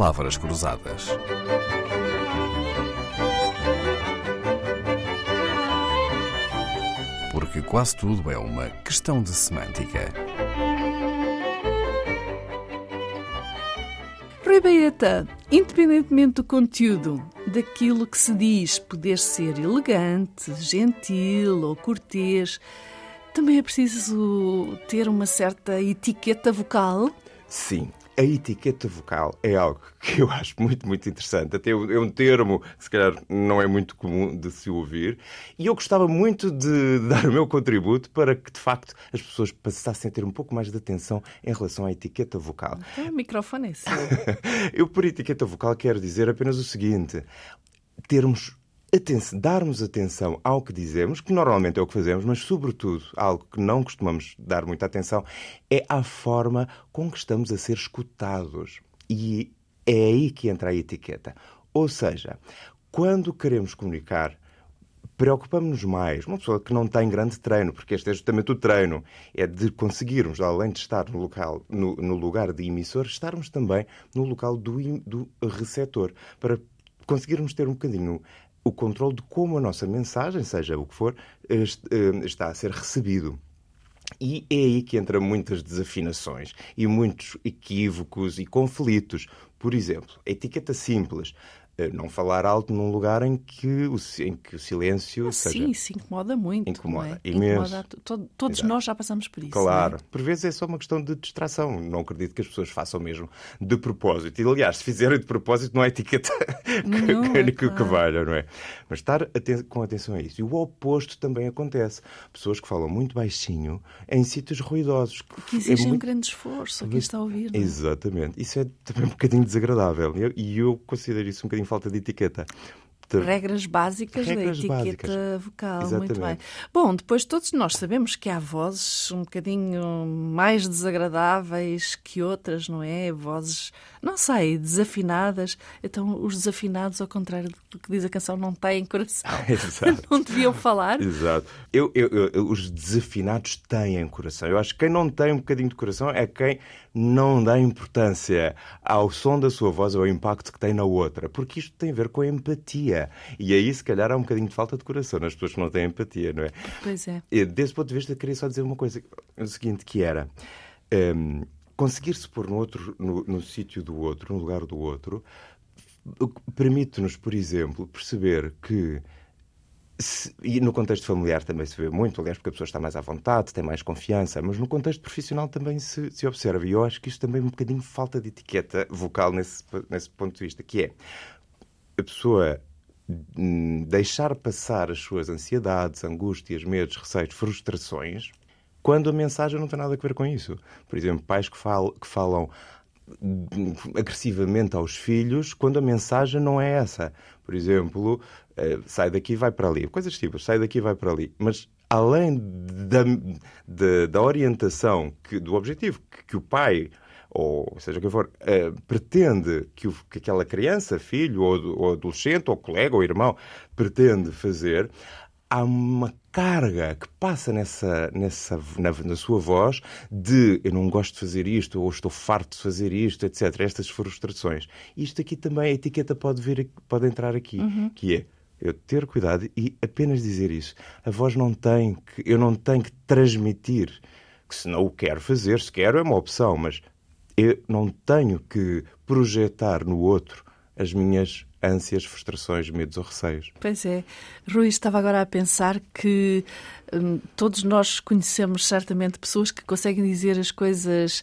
palavras cruzadas. Porque quase tudo é uma questão de semântica. Rui Baeta, independentemente do conteúdo, daquilo que se diz poder ser elegante, gentil ou cortês, também é preciso ter uma certa etiqueta vocal? Sim, a etiqueta vocal é algo que eu acho muito, muito interessante. Até é um termo que, se calhar, não é muito comum de se ouvir. E eu gostava muito de dar o meu contributo para que, de facto, as pessoas passassem a ter um pouco mais de atenção em relação à etiqueta vocal. Então, o microfone é seu. eu, por etiqueta vocal, quero dizer apenas o seguinte: termos darmos atenção ao que dizemos, que normalmente é o que fazemos, mas, sobretudo, algo que não costumamos dar muita atenção, é a forma com que estamos a ser escutados. E é aí que entra a etiqueta. Ou seja, quando queremos comunicar, preocupamos-nos mais. Uma pessoa que não tem grande treino, porque este é justamente o treino, é de conseguirmos, além de estar no, local, no, no lugar de emissor, estarmos também no local do, do receptor, para conseguirmos ter um bocadinho o controle de como a nossa mensagem, seja o que for, eh, está a ser recebido. E é aí que entra muitas desafinações e muitos equívocos e conflitos. Por exemplo, a etiqueta simples. Eh, não falar alto num lugar em que o, em que o silêncio ah, seja... Sim, se incomoda muito. Incomoda é? imenso. Incomoda, todos Exato. nós já passamos por isso. Claro. É? Por vezes é só uma questão de distração. Não acredito que as pessoas façam mesmo de propósito. E, aliás, se fizerem de propósito, não há etiqueta não, que, é que, que valha, não é? Mas estar aten com atenção a isso. E o oposto também acontece. Pessoas que falam muito baixinho em sítios ruidosos. Que exigem é muito... um grande esforço a quem está a ouvir. Não? É? Exatamente. Isso é também um bocadinho desagradável. E eu, eu considero isso um bocadinho falta de etiqueta. Regras básicas Regras da etiqueta básicas. vocal. Exatamente. Muito bem. Bom, depois todos nós sabemos que há vozes um bocadinho mais desagradáveis que outras, não é? Vozes, não sei, desafinadas. Então, os desafinados, ao contrário do que diz a canção, não têm coração. Exato. Não deviam falar. Exato. Eu, eu, eu, os desafinados têm coração. Eu acho que quem não tem um bocadinho de coração é quem não dá importância ao som da sua voz ou ao impacto que tem na outra, porque isto tem a ver com a empatia. E aí, se calhar, há um bocadinho de falta de coração nas pessoas que não têm empatia, não é? Pois é. E, desse ponto de vista, queria só dizer uma coisa: o seguinte, que era. Um, conseguir-se pôr no, outro, no, no sítio do outro, no lugar do outro, permite-nos, por exemplo, perceber que se, e no contexto familiar também se vê muito, aliás, porque a pessoa está mais à vontade, tem mais confiança, mas no contexto profissional também se, se observa. E eu acho que isso também é um bocadinho falta de etiqueta vocal nesse, nesse ponto de vista, que é a pessoa deixar passar as suas ansiedades, angústias, medos, receios, frustrações, quando a mensagem não tem nada a ver com isso. Por exemplo, pais que falam, que falam agressivamente aos filhos quando a mensagem não é essa. Por exemplo, eh, sai daqui vai para ali. Coisas simples, sai daqui vai para ali. Mas além da, da, da orientação, que, do objetivo que, que, o pai, ou seja o que for, uh, pretende que, o, que aquela criança, filho, ou, ou adolescente, ou colega, ou irmão, pretende fazer, há uma carga que passa nessa, nessa, na, na, sua voz de eu não gosto de fazer isto, ou estou farto de fazer isto, etc. Estas frustrações. Isto aqui também, a etiqueta pode, vir, pode entrar aqui, uhum. que é eu ter cuidado e apenas dizer isso. A voz não tem que, eu não tenho que transmitir que se não o quero fazer, se quero é uma opção, mas eu não tenho que projetar no outro as minhas ânsias, frustrações, medos ou receios. Pois é. Rui, estava agora a pensar que hum, todos nós conhecemos certamente pessoas que conseguem dizer as coisas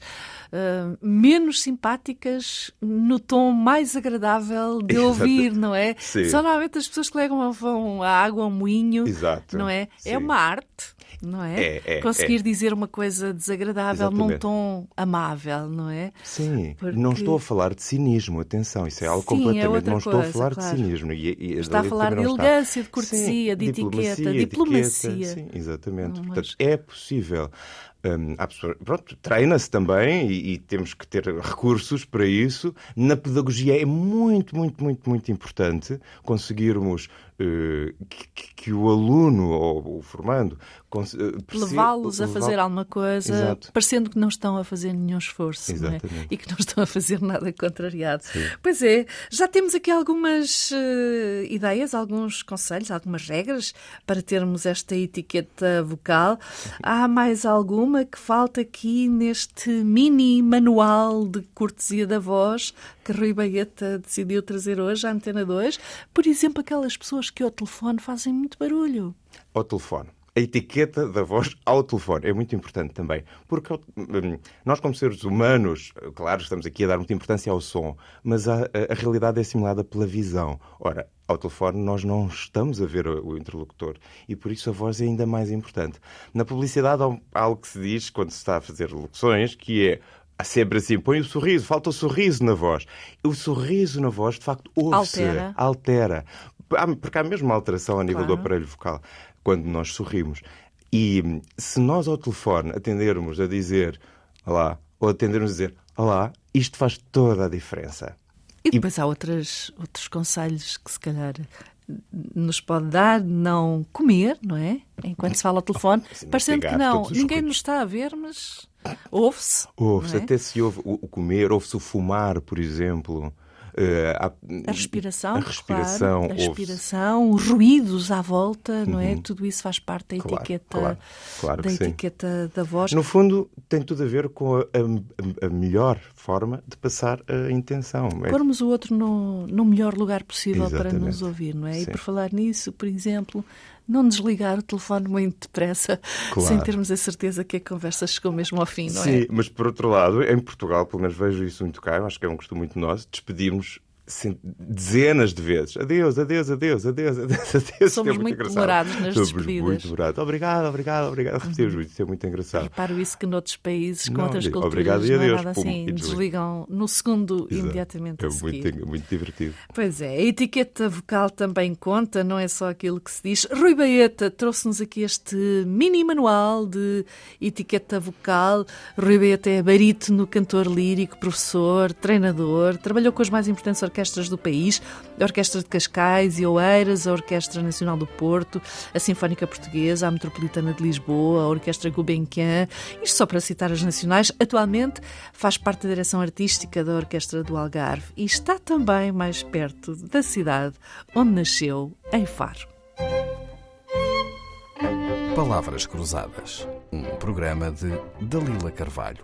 hum, menos simpáticas no tom mais agradável de ouvir, não é? Sim. São normalmente as pessoas que levam a água ao moinho, Exato. não é? é Sim. É uma arte não é? é, é Conseguir é. dizer uma coisa desagradável Exatamente. num tom amável, não é? Sim, Porque... não estou a falar de cinismo, atenção, isso é algo Sim, completamente. É outra não estou coisa, a falar claro. de cinismo. E, e está a falar de elegância, de cortesia, Sim, de etiqueta, diplomacia, diplomacia. Sim, exatamente. Não, mas... Portanto, é possível. Hum, pronto, treina-se também e, e, temos que ter recursos para isso. Na pedagogia é muito, muito, muito, muito importante conseguirmos uh, que, que, o aluno ou o formando uh, levá-los a fazer alguma coisa, Exato. parecendo que não estão a fazer nenhum esforço é? e que não estão a fazer nada contrariado. Sim. Pois é, já temos aqui algumas uh, ideias, alguns conselhos, algumas regras para termos esta etiqueta vocal. Há mais alguma? Alguma que falta aqui neste mini manual de cortesia da voz que Rui Baeta decidiu trazer hoje à Antena 2? Por exemplo, aquelas pessoas que ao telefone fazem muito barulho. Ao telefone a etiqueta da voz ao telefone é muito importante também, porque hum, nós, como seres humanos, claro, estamos aqui a dar muita importância ao som, mas a, a, realidade é simulada pela visão. Ora, ao telefone nós não estamos a ver o, interlocutor e por isso a voz é ainda mais importante. Na publicidade há algo que se diz quando se está a fazer locuções que é há sempre assim, põe o sorriso, falta o sorriso na voz. O sorriso na voz, de facto, ouve-se, altera. altera. Porque há mesmo uma alteração a nível claro. do aparelho vocal quando nós sorrimos. E se nós ao telefone atendermos a dizer olá, ou atendermos a dizer olá, isto faz toda a diferença. E depois e... há outras, outros conselhos que se calhar nos pode dar não comer, não é? Enquanto se fala ao telefone, oh, parecendo que não, ninguém nos está a ver, mas ouve-se. Ouve-se, é? até se ouve o comer, ouve-se o fumar, por exemplo. Uh, a, a, respiração, a respiração, claro, a respiração, os ruídos à volta, não é? Uhum. Tudo isso faz parte da claro, etiqueta, claro, claro da etiqueta da voz. No fundo, tem tudo a ver com a, a melhor forma de passar a intenção. É Pormos o outro no, no melhor lugar possível Exatamente. para nos ouvir, não é? Sim. E por falar nisso, por exemplo, não desligar o telefone muito depressa, claro. sem termos a certeza que a conversa chegou mesmo ao fim, não Sim, é? Sim, mas por outro lado, em Portugal, pelo menos vejo isso muito cá, acho que é um costume muito nosso, despedirmos dezenas de vezes. Adeus, adeus, adeus, adeus, adeus, adeus. Somos é muito, muito demorados nas Somos despedidas. muito demorados. Obrigado, obrigado, obrigado. Repetimos muito, isso é muito engraçado. Reparo isso que noutros países, com não, outras culturas, obrigado e adeus, não é assim. Pum, desligam no segundo, Exato. imediatamente É muito, muito divertido. Pois é, a etiqueta vocal também conta, não é só aquilo que se diz. Rui Baeta trouxe-nos aqui este mini manual de etiqueta vocal. Rui Baeta é barítono, cantor lírico, professor, treinador, trabalhou com as mais importantes orquestras orquestras do país, a Orquestra de Cascais e Oeiras, a Orquestra Nacional do Porto, a Sinfónica Portuguesa, a Metropolitana de Lisboa, a Orquestra Gulbenkian, isto só para citar as nacionais. Atualmente faz parte da direção artística da Orquestra do Algarve e está também mais perto da cidade onde nasceu, em Faro. Palavras Cruzadas, um programa de Dalila Carvalho.